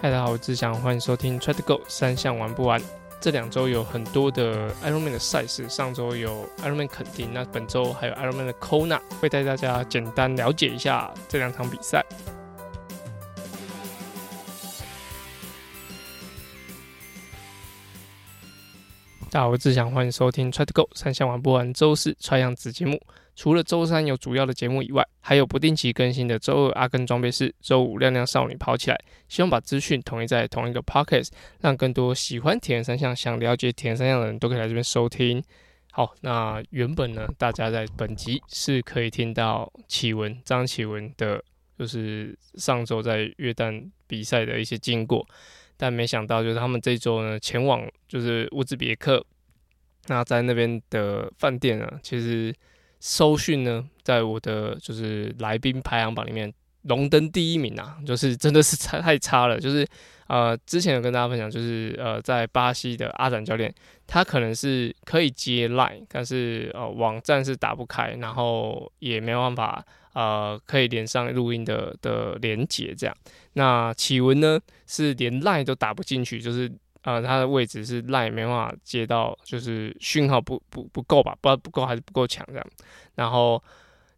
嗨，大家好，我是志祥，欢迎收听 Try to Go 三项玩不完。这两周有很多的 Ironman 的赛事，上周有 Ironman 肯定，那本周还有 Ironman 的 Kona，会带大家简单了解一下这两场比赛。大家好，我志祥，欢迎收听 Try to Go 三项玩不完周四 Try 样子节目。除了周三有主要的节目以外，还有不定期更新的周二阿根装备室，周五亮亮少女跑起来。希望把资讯统一在同一个 podcast，让更多喜欢铁人三项、想了解铁人三项的人都可以来这边收听。好，那原本呢，大家在本集是可以听到启文张启文的，就是上周在约旦比赛的一些经过，但没想到就是他们这周呢前往就是乌兹别克，那在那边的饭店呢，其实。收讯呢，在我的就是来宾排行榜里面，荣登第一名啊，就是真的是差太差了。就是呃，之前有跟大家分享，就是呃，在巴西的阿展教练，他可能是可以接 line，但是呃，网站是打不开，然后也没有办法呃，可以连上录音的的连接这样。那启文呢，是连 line 都打不进去，就是。呃，它的位置是赖没办法接到，就是讯号不不不够吧，不知道不够还是不够强这样。然后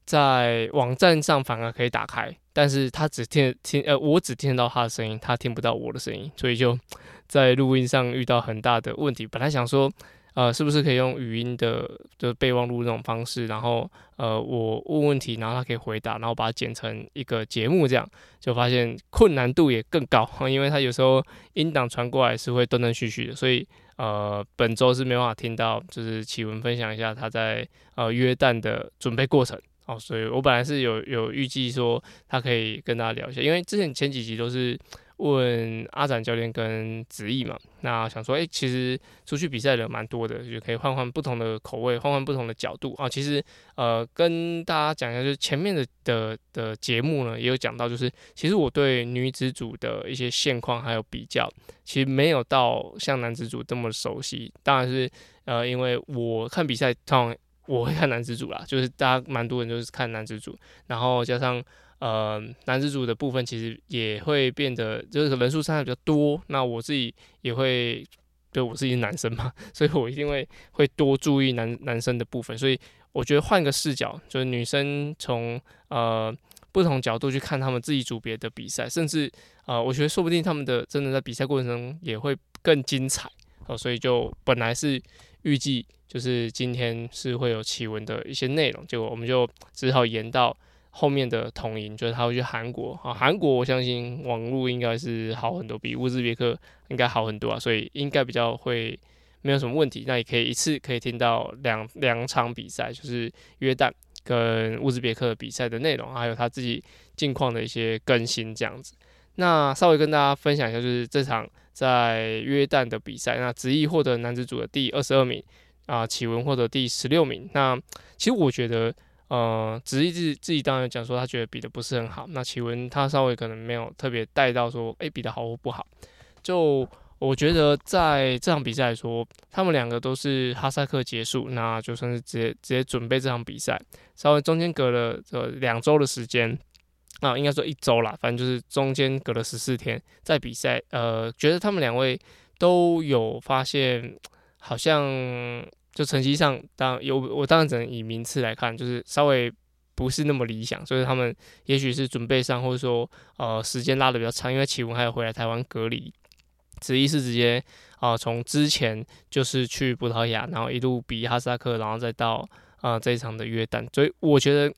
在网站上反而可以打开，但是他只听听呃，我只听到他的声音，他听不到我的声音，所以就 在录音上遇到很大的问题。本来想说。呃，是不是可以用语音的就备忘录那种方式，然后呃，我问问题，然后他可以回答，然后把它剪成一个节目，这样就发现困难度也更高，因为他有时候音档传过来是会断断续续的，所以呃，本周是没办法听到，就是启文分享一下他在呃约旦的准备过程哦，所以我本来是有有预计说他可以跟大家聊一下，因为之前前几集都是。问阿展教练跟子毅嘛，那想说，哎，其实出去比赛的蛮多的，就可以换换不同的口味，换换不同的角度啊。其实，呃，跟大家讲一下，就是前面的的的节目呢，也有讲到，就是其实我对女子组的一些现况还有比较，其实没有到像男子组这么熟悉。当然是，呃，因为我看比赛，通常我会看男子组啦，就是大家蛮多人就是看男子组，然后加上。呃，男子组的部分其实也会变得，就是人数上比较多。那我自己也会，对我自己是男生嘛，所以我一定会会多注意男男生的部分。所以我觉得换个视角，就是女生从呃不同角度去看他们自己组别的比赛，甚至呃，我觉得说不定他们的真的在比赛过程中也会更精彩。哦，所以就本来是预计就是今天是会有奇闻的一些内容，结果我们就只好延到。后面的统营就是他会去韩国啊，韩国我相信网络应该是好很多，比乌兹别克应该好很多啊，所以应该比较会没有什么问题。那也可以一次可以听到两两场比赛，就是约旦跟乌兹别克比赛的内容，还有他自己近况的一些更新这样子。那稍微跟大家分享一下，就是这场在约旦的比赛，那执意获得男子组的第二十二名啊，启文获得第十六名。那其实我觉得。呃，只是自自己当然讲说他觉得比的不是很好，那启文他稍微可能没有特别带到说，哎，比的好或不好。就我觉得在这场比赛来说，他们两个都是哈萨克结束，那就算是直接直接准备这场比赛，稍微中间隔了这两周的时间，啊，应该说一周啦，反正就是中间隔了十四天在比赛。呃，觉得他们两位都有发现，好像。就成绩上，当有我当然只能以名次来看，就是稍微不是那么理想，所以他们也许是准备上，或者说呃时间拉的比较长，因为启文还有回来台湾隔离，子怡是直接啊从之前就是去葡萄牙，然后一路比哈萨克，然后再到啊这一场的约旦，所以我觉得。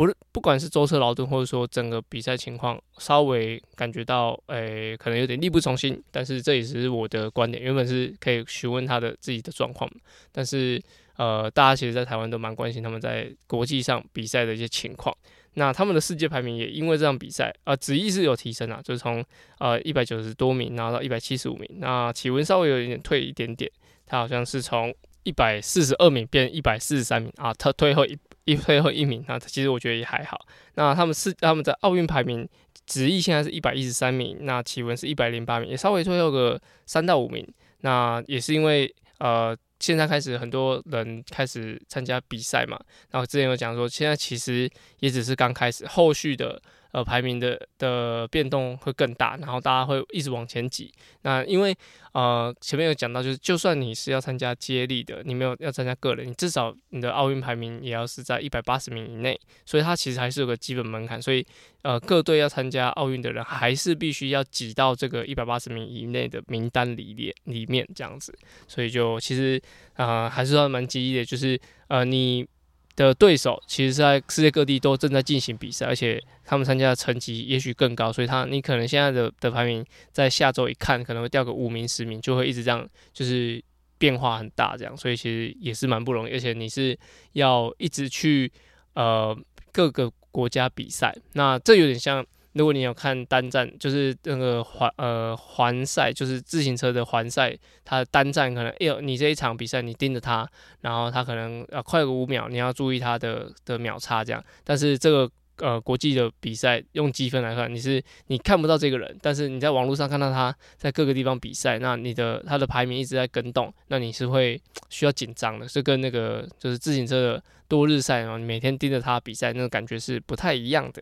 不是，不管是舟车劳顿，或者说整个比赛情况，稍微感觉到，诶，可能有点力不从心。但是这也是我的观点，原本是可以询问他的自己的状况，但是，呃，大家其实，在台湾都蛮关心他们在国际上比赛的一些情况。那他们的世界排名也因为这场比赛，呃，旨意是有提升啊，就是从呃一百九十多名，拿到一百七十五名。那启文稍微有一点退一点点，他好像是从一百四十二名变一百四十三名啊，他退后一。一最后一名，那其实我觉得也还好。那他们是他们的奥运排名，直毅现在是一百一十三名，那启文是一百零八名，也稍微退后个三到五名。那也是因为呃，现在开始很多人开始参加比赛嘛。然后之前有讲说，现在其实也只是刚开始，后续的呃排名的的变动会更大，然后大家会一直往前挤。那因为呃前面有讲到，就是就算你是要参加接力的，你没有要参加个人，你至少你的奥运排名也要是在一百八十名以内，所以它其实还是有个基本门槛。所以呃各队要参加奥运的人，还是必须要挤到这个一百八十名以内的名单里面里面这样子。所以就其实啊还是算蛮激励的，就是呃你。的对手其实是在世界各地都正在进行比赛，而且他们参加的成绩也许更高，所以他你可能现在的的排名在下周一看可能会掉个五名十名，就会一直这样，就是变化很大这样，所以其实也是蛮不容易，而且你是要一直去呃各个国家比赛，那这有点像。如果你有看单站，就是那个环呃环赛，就是自行车的环赛，它的单站可能，哎呦，你这一场比赛你盯着它，然后它可能呃快个五秒，你要注意它的的秒差这样。但是这个呃国际的比赛用积分来看，你是你看不到这个人，但是你在网络上看到他在各个地方比赛，那你的他的排名一直在跟动，那你是会需要紧张的，是跟那个就是自行车的多日赛啊，你每天盯着他比赛，那个感觉是不太一样的。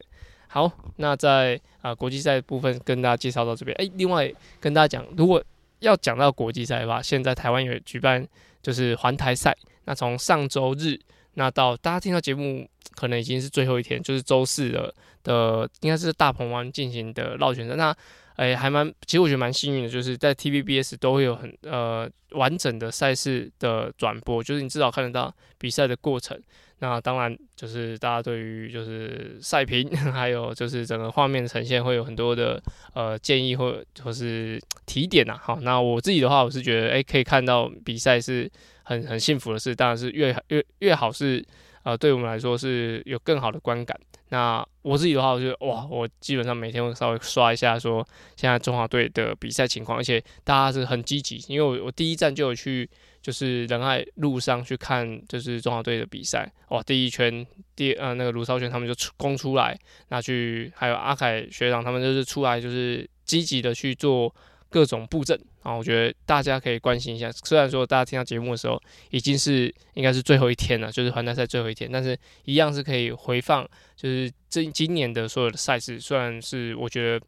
好，那在啊国际赛部分跟大家介绍到这边。哎，另外跟大家讲，如果要讲到国际赛的话，现在台湾有举办就是环台赛。那从上周日那到大家听到节目，可能已经是最后一天，就是周四的的，应该是大鹏湾进行的绕圈赛。那哎，还蛮，其实我觉得蛮幸运的，就是在 TVBS 都会有很呃完整的赛事的转播，就是你至少看得到比赛的过程。那当然就是大家对于就是赛评，还有就是整个画面呈现会有很多的呃建议或或是提点呐。好，那我自己的话，我是觉得哎，可以看到比赛是很很幸福的事，当然是越越越好是呃对我们来说是有更好的观感。那我自己的话，我就哇，我基本上每天会稍微刷一下，说现在中华队的比赛情况，而且大家是很积极，因为我我第一站就有去，就是仁爱路上去看，就是中华队的比赛，哇，第一圈第呃那个卢少轩他们就出攻出来，那去还有阿凯学长他们就是出来，就是积极的去做。各种布阵啊，我觉得大家可以关心一下。虽然说大家听到节目的时候已经是应该是最后一天了，就是环大赛最后一天，但是一样是可以回放，就是这今年的所有的赛事。虽然是我觉得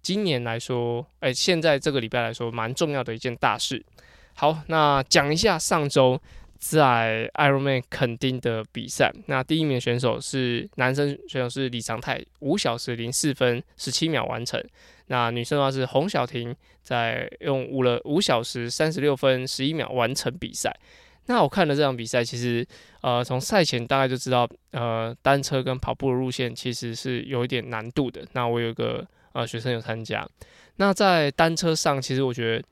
今年来说，哎，现在这个礼拜来说蛮重要的一件大事。好，那讲一下上周在 Ironman 肯定的比赛。那第一名选手是男生选手是李长泰，五小时零四分十七秒完成。那女生的话是洪小婷，在用五了五小时三十六分十一秒完成比赛。那我看了这场比赛，其实呃从赛前大概就知道，呃单车跟跑步的路线其实是有一点难度的。那我有个呃学生有参加，那在单车上，其实我觉得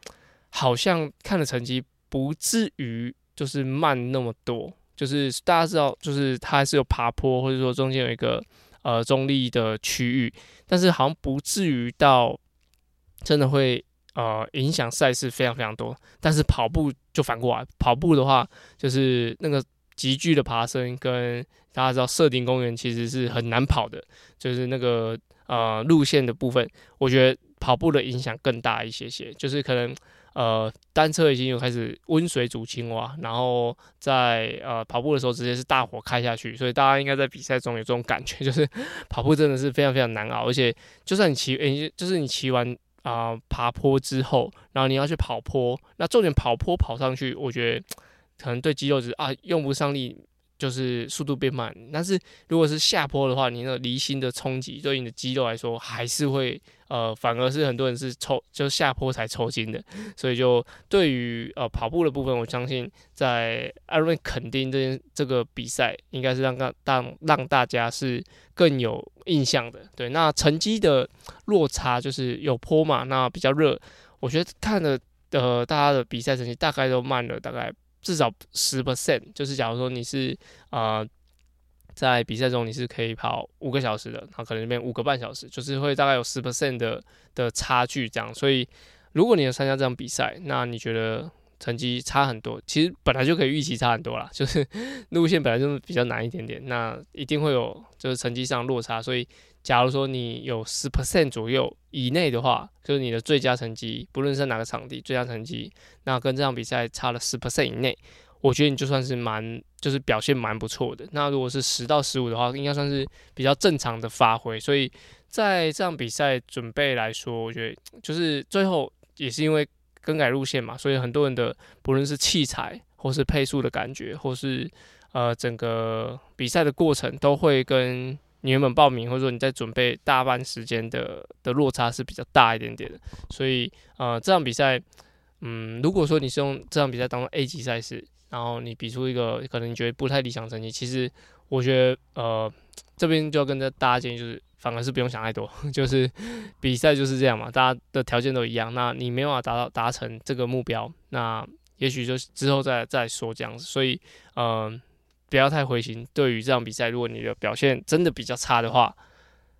好像看的成绩不至于就是慢那么多，就是大家知道，就是它是有爬坡，或者说中间有一个。呃，中立的区域，但是好像不至于到真的会呃影响赛事非常非常多。但是跑步就反过来，跑步的话就是那个急剧的爬升，跟大家知道设定公园其实是很难跑的，就是那个呃路线的部分，我觉得跑步的影响更大一些些，就是可能。呃，单车已经有开始温水煮青蛙，然后在呃跑步的时候直接是大火开下去，所以大家应该在比赛中有这种感觉，就是跑步真的是非常非常难熬，而且就算你骑，诶，就是你骑完啊爬坡之后，然后你要去跑坡，那重点跑坡跑上去，我觉得可能对肌肉是啊用不上力。就是速度变慢，但是如果是下坡的话，你那个离心的冲击对你的肌肉来说还是会呃，反而是很多人是抽就下坡才抽筋的，所以就对于呃跑步的部分，我相信在艾瑞肯定这件这个比赛应该是让让让让大家是更有印象的。对，那成绩的落差就是有坡嘛，那比较热，我觉得看的呃大家的比赛成绩大概都慢了大概。至少十 percent，就是假如说你是啊，在比赛中你是可以跑五个小时的，那可能变五个半小时，就是会大概有十 percent 的的差距这样。所以如果你有参加这场比赛，那你觉得成绩差很多，其实本来就可以预期差很多啦，就是 路线本来就是比较难一点点，那一定会有就是成绩上落差，所以。假如说你有十 percent 左右以内的话，就是你的最佳成绩，不论是哪个场地最佳成绩，那跟这场比赛差了十 percent 以内，我觉得你就算是蛮，就是表现蛮不错的。那如果是十到十五的话，应该算是比较正常的发挥。所以在这场比赛准备来说，我觉得就是最后也是因为更改路线嘛，所以很多人的不论是器材或是配速的感觉，或是呃整个比赛的过程，都会跟你原本报名或者说你在准备大半时间的的落差是比较大一点点的。所以呃这场比赛，嗯，如果说你是用这场比赛当做 A 级赛事。然后你比出一个可能你觉得不太理想成绩，其实我觉得呃这边就要跟大家建议，就是反而是不用想太多，就是比赛就是这样嘛，大家的条件都一样，那你没有办法达到达成这个目标，那也许就之后再再说这样子，所以嗯不要太灰心。对于这场比赛，如果你的表现真的比较差的话，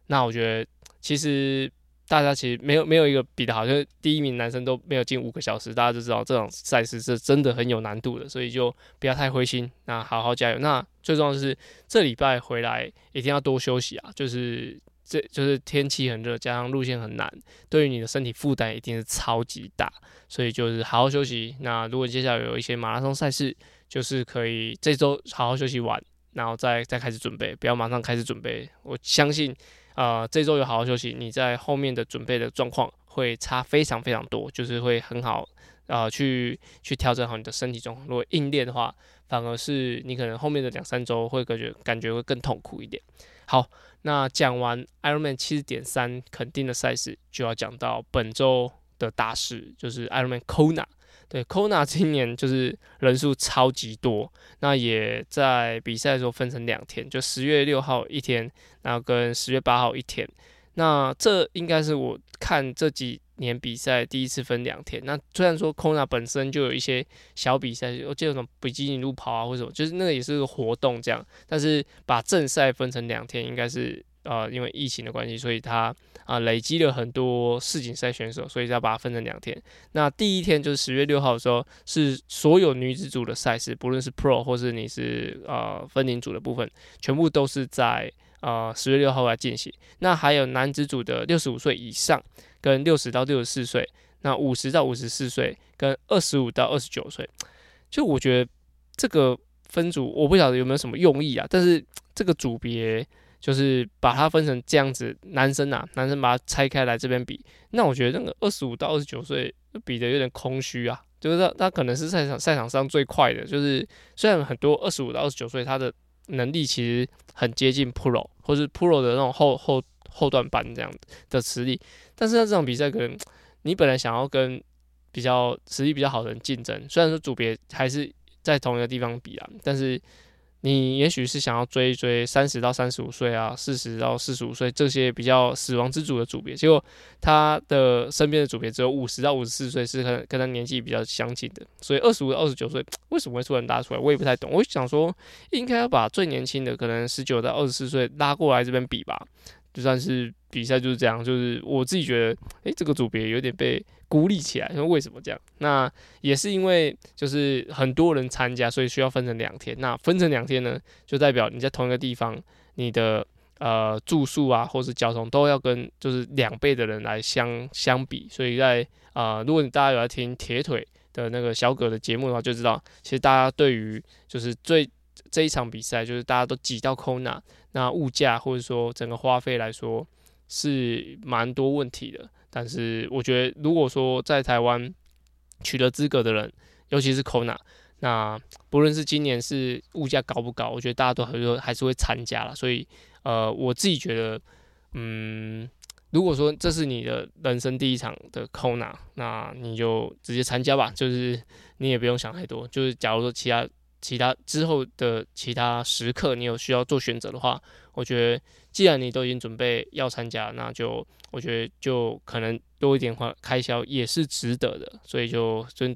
那我觉得其实。大家其实没有没有一个比的好，就是第一名男生都没有进五个小时，大家就知道这种赛事是真的很有难度的，所以就不要太灰心，那好好加油。那最重要的是这礼拜回来一定要多休息啊，就是这就是天气很热，加上路线很难，对于你的身体负担一定是超级大，所以就是好好休息。那如果接下来有一些马拉松赛事，就是可以这周好好休息完，然后再再开始准备，不要马上开始准备。我相信。呃，这周有好好休息，你在后面的准备的状况会差非常非常多，就是会很好，呃，去去调整好你的身体状况。如果硬练的话，反而是你可能后面的两三周会感觉感觉会更痛苦一点。好，那讲完 Ironman 七十点三肯定的赛事，就要讲到本周的大事，就是 Ironman Kona。对，Kona 今年就是人数超级多，那也在比赛的时候分成两天，就十月六号一天，然后跟十月八号一天。那这应该是我看这几年比赛第一次分两天。那虽然说 Kona 本身就有一些小比赛，我记得什么比基尼路跑啊，或者什么，就是那个也是个活动这样，但是把正赛分成两天，应该是。呃，因为疫情的关系，所以他啊累积了很多世锦赛选手，所以要把它分成两天。那第一天就是十月六号的时候，是所有女子组的赛事，不论是 Pro 或是你是呃分龄组的部分，全部都是在呃十月六号来进行。那还有男子组的六十五岁以上，跟六十到六十四岁，那五十到五十四岁，跟二十五到二十九岁。就我觉得这个分组，我不晓得有没有什么用意啊，但是这个组别。就是把它分成这样子，男生啊，男生把它拆开来这边比，那我觉得那个二十五到二十九岁比的有点空虚啊，就是他他可能是赛场赛场上最快的，就是虽然很多二十五到二十九岁他的能力其实很接近 Pro 或是 Pro 的那种后后后段班这样的实力，但是在这场比赛可能 你本来想要跟比较实力比较好的人竞争，虽然说组别还是在同一个地方比啊，但是。你也许是想要追一追三十到三十五岁啊，四十到四十五岁这些比较死亡之组的组别，结果他的身边的组别只有五十到五十四岁是跟跟他年纪比较相近的，所以二十五到二十九岁 为什么会突然拉出来，我也不太懂。我想说，应该要把最年轻的可能十九到二十四岁拉过来这边比吧。就算是比赛就是这样，就是我自己觉得，诶，这个组别有点被孤立起来。说为什么这样？那也是因为就是很多人参加，所以需要分成两天。那分成两天呢，就代表你在同一个地方，你的呃住宿啊，或是交通都要跟就是两倍的人来相相比。所以在啊，如果你大家有在听铁腿的那个小葛的节目的话，就知道其实大家对于就是最这一场比赛，就是大家都挤到 Kona。那物价或者说整个花费来说是蛮多问题的，但是我觉得如果说在台湾取得资格的人，尤其是 Kona，那不论是今年是物价高不高，我觉得大家都还是还是会参加了。所以呃，我自己觉得，嗯，如果说这是你的人生第一场的 Kona，那你就直接参加吧，就是你也不用想太多。就是假如说其他。其他之后的其他时刻，你有需要做选择的话，我觉得既然你都已经准备要参加，那就我觉得就可能多一点花开销也是值得的。所以就就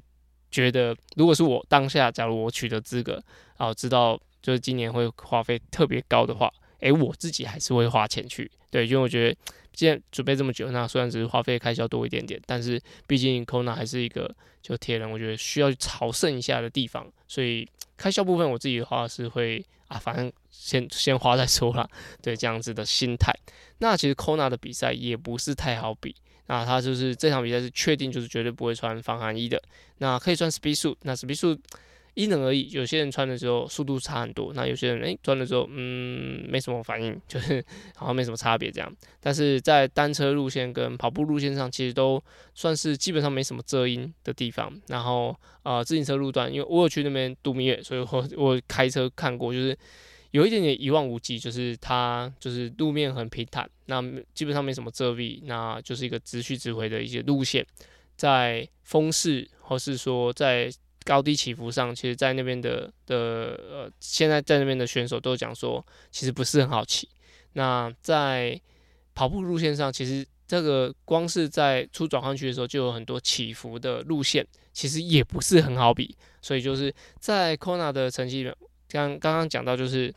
觉得，如果是我当下，假如我取得资格，然后知道就是今年会花费特别高的话，诶，我自己还是会花钱去。对，因为我觉得既然准备这么久，那虽然只是花费开销多一点点，但是毕竟 Kona 还是一个就铁人，我觉得需要去朝圣一下的地方，所以。开销部分，我自己的话是会啊，反正先先花再说啦，对这样子的心态。那其实 Kona 的比赛也不是太好比，那他就是这场比赛是确定就是绝对不会穿防寒衣的。那可以穿 Speed Suit，那 Speed Suit 因人而异，有些人穿的时候速度差很多，那有些人诶穿的时候嗯没什么反应，就是好像没什么差别这样。但是在单车路线跟跑步路线上，其实都算是基本上没什么遮阴的地方。然后呃自行车路段，因为我有去那边度蜜月，所以我我开车看过，就是有一点点一望无际，就是它就是路面很平坦，那基本上没什么遮蔽，那就是一个直去直回的一些路线，在风势或是说在。高低起伏上，其实，在那边的的呃，现在在那边的选手都讲说，其实不是很好骑。那在跑步路线上，其实这个光是在出转换区的时候，就有很多起伏的路线，其实也不是很好比。所以就是在 Kona 的成绩，刚刚刚讲到，就是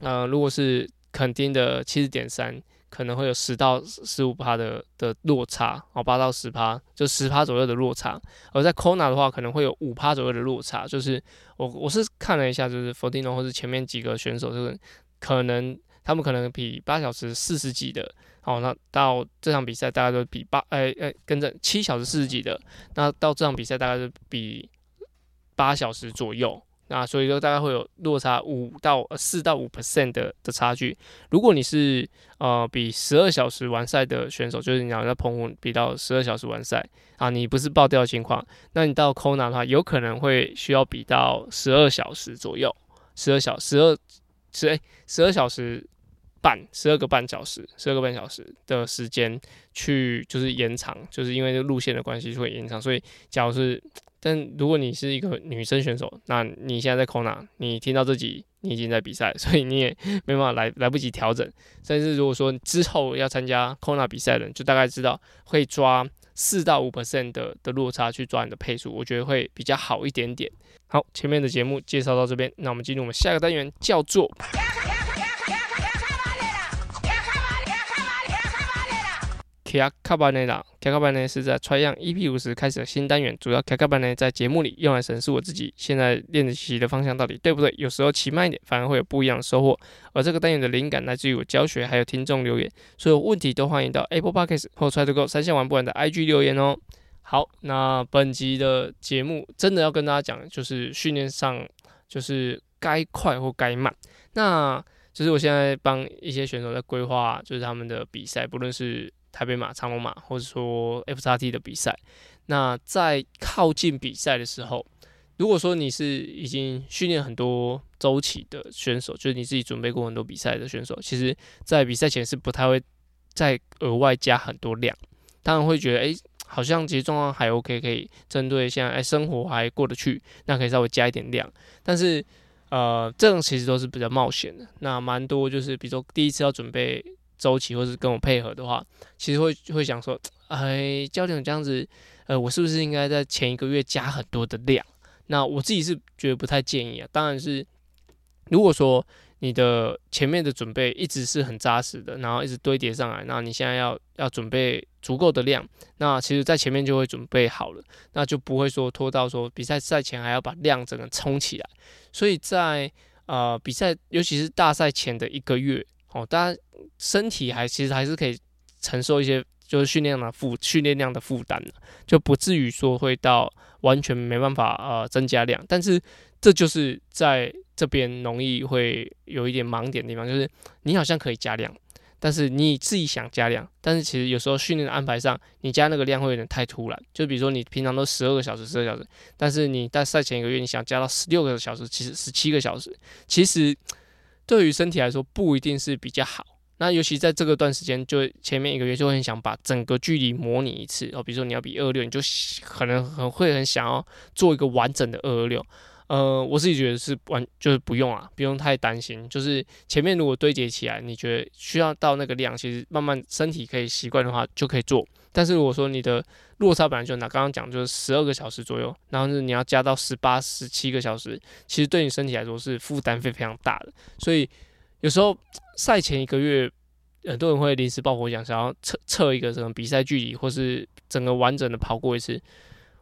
呃，如果是肯定的七十点三。可能会有十到十五趴的的落差，哦，八到十趴，就十趴左右的落差。而在 Kona 的话，可能会有五趴左右的落差。就是我我是看了一下，就是 Fordino 或是前面几个选手，就是可能他们可能比八小时四十几的，哦，那到这场比赛大概都比八，哎哎，跟着七小时四十几的，那到这场比赛大概是比八小时左右。啊所以说大概会有落差五到四到五 percent 的的差距。如果你是呃比十二小时完赛的选手，就是你要在澎湖比到十二小时完赛啊，你不是爆掉的情况，那你到 Kona 的话，有可能会需要比到十二小时左右，十二小十二十哎十二小时半，十二个半小时，十二个半小时的时间去就是延长，就是因为这路线的关系会延长。所以假如是但如果你是一个女生选手，那你现在在 Kona，你听到这集，你已经在比赛，所以你也没办法来来不及调整。但是如果说之后要参加 Kona 比赛的人，就大概知道会抓四到五 percent 的的落差去抓你的配速，我觉得会比较好一点点。好，前面的节目介绍到这边，那我们进入我们下个单元，叫做。卡卡巴内啦，卡卡巴内是在 Try 样 EP 五十开始的新单元，主要卡卡巴内在节目里用来审视我自己现在练习的方向到底对不对。有时候骑慢一点，反而会有不一样的收获。而这个单元的灵感来自于我教学，还有听众留言，所有问题都欢迎到 Apple Podcast 或 Try to Go 三线玩不完的 IG 留言哦。好，那本集的节目真的要跟大家讲，就是训练上就是该快或该慢。那就是我现在帮一些选手在规划，就是他们的比赛，不论是台北马、长隆马，或者说 F 叉 T 的比赛，那在靠近比赛的时候，如果说你是已经训练很多周期的选手，就是你自己准备过很多比赛的选手，其实，在比赛前是不太会再额外加很多量，当然会觉得，哎，好像其实状况还 OK，可以针对现在哎生活还过得去，那可以稍微加一点量，但是，呃，这种其实都是比较冒险的，那蛮多就是比如说第一次要准备。周期，或是跟我配合的话，其实会会想说，哎，教练这样子，呃，我是不是应该在前一个月加很多的量？那我自己是觉得不太建议啊。当然是，如果说你的前面的准备一直是很扎实的，然后一直堆叠上来，那你现在要要准备足够的量，那其实在前面就会准备好了，那就不会说拖到说比赛赛前还要把量整个冲起来。所以在呃比赛，尤其是大赛前的一个月。哦，大家身体还其实还是可以承受一些就是训练的负训练量的负担的，就不至于说会到完全没办法呃增加量。但是这就是在这边容易会有一点盲点的地方，就是你好像可以加量，但是你自己想加量，但是其实有时候训练的安排上，你加那个量会有点太突然。就比如说你平常都十二个小时、十二小时，但是你在赛前一个月你想加到十六个小时，其实十七个小时，其实。对于身体来说不一定是比较好，那尤其在这个段时间，就前面一个月就很想把整个距离模拟一次哦，比如说你要比二六，你就可能很会很想要做一个完整的二二六。呃，我自己觉得是完就是不用啊，不用太担心。就是前面如果堆叠起来，你觉得需要到那个量，其实慢慢身体可以习惯的话，就可以做。但是如果说你的落差本来就拿刚刚讲就是十二个小时左右，然后是你要加到十八、十七个小时，其实对你身体来说是负担非非常大的。所以有时候赛前一个月，很多人会临时抱佛脚，想要测测一个什么比赛距离，或是整个完整的跑过一次。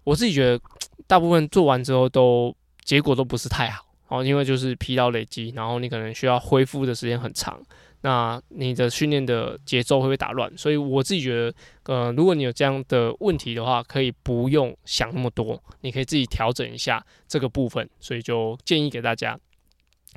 我自己觉得大部分做完之后都。结果都不是太好哦，因为就是疲劳累积，然后你可能需要恢复的时间很长。那你的训练的节奏会被打乱。所以我自己觉得，呃，如果你有这样的问题的话，可以不用想那么多，你可以自己调整一下这个部分。所以就建议给大家。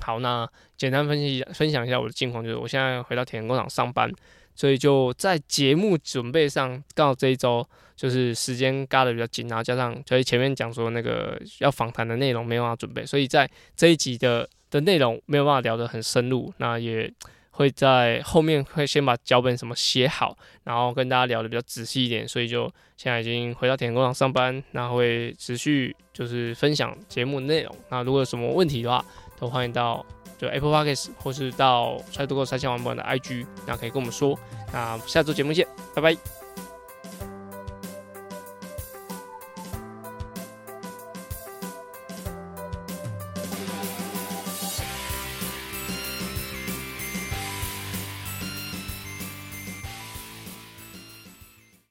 好，那简单分析分享一下我的近况，就是我现在回到田工厂上班，所以就在节目准备上，刚好这一周就是时间嘎的比较紧，然后加上所以前面讲说那个要访谈的内容没有办法准备，所以在这一集的的内容没有办法聊得很深入，那也会在后面会先把脚本什么写好，然后跟大家聊的比较仔细一点，所以就现在已经回到田工厂上班，那会持续就是分享节目内容，那如果有什么问题的话。都欢迎到就 Apple Podcast 或是到揣度够三千万本的 IG，那可以跟我们说。那下周节目见，拜拜。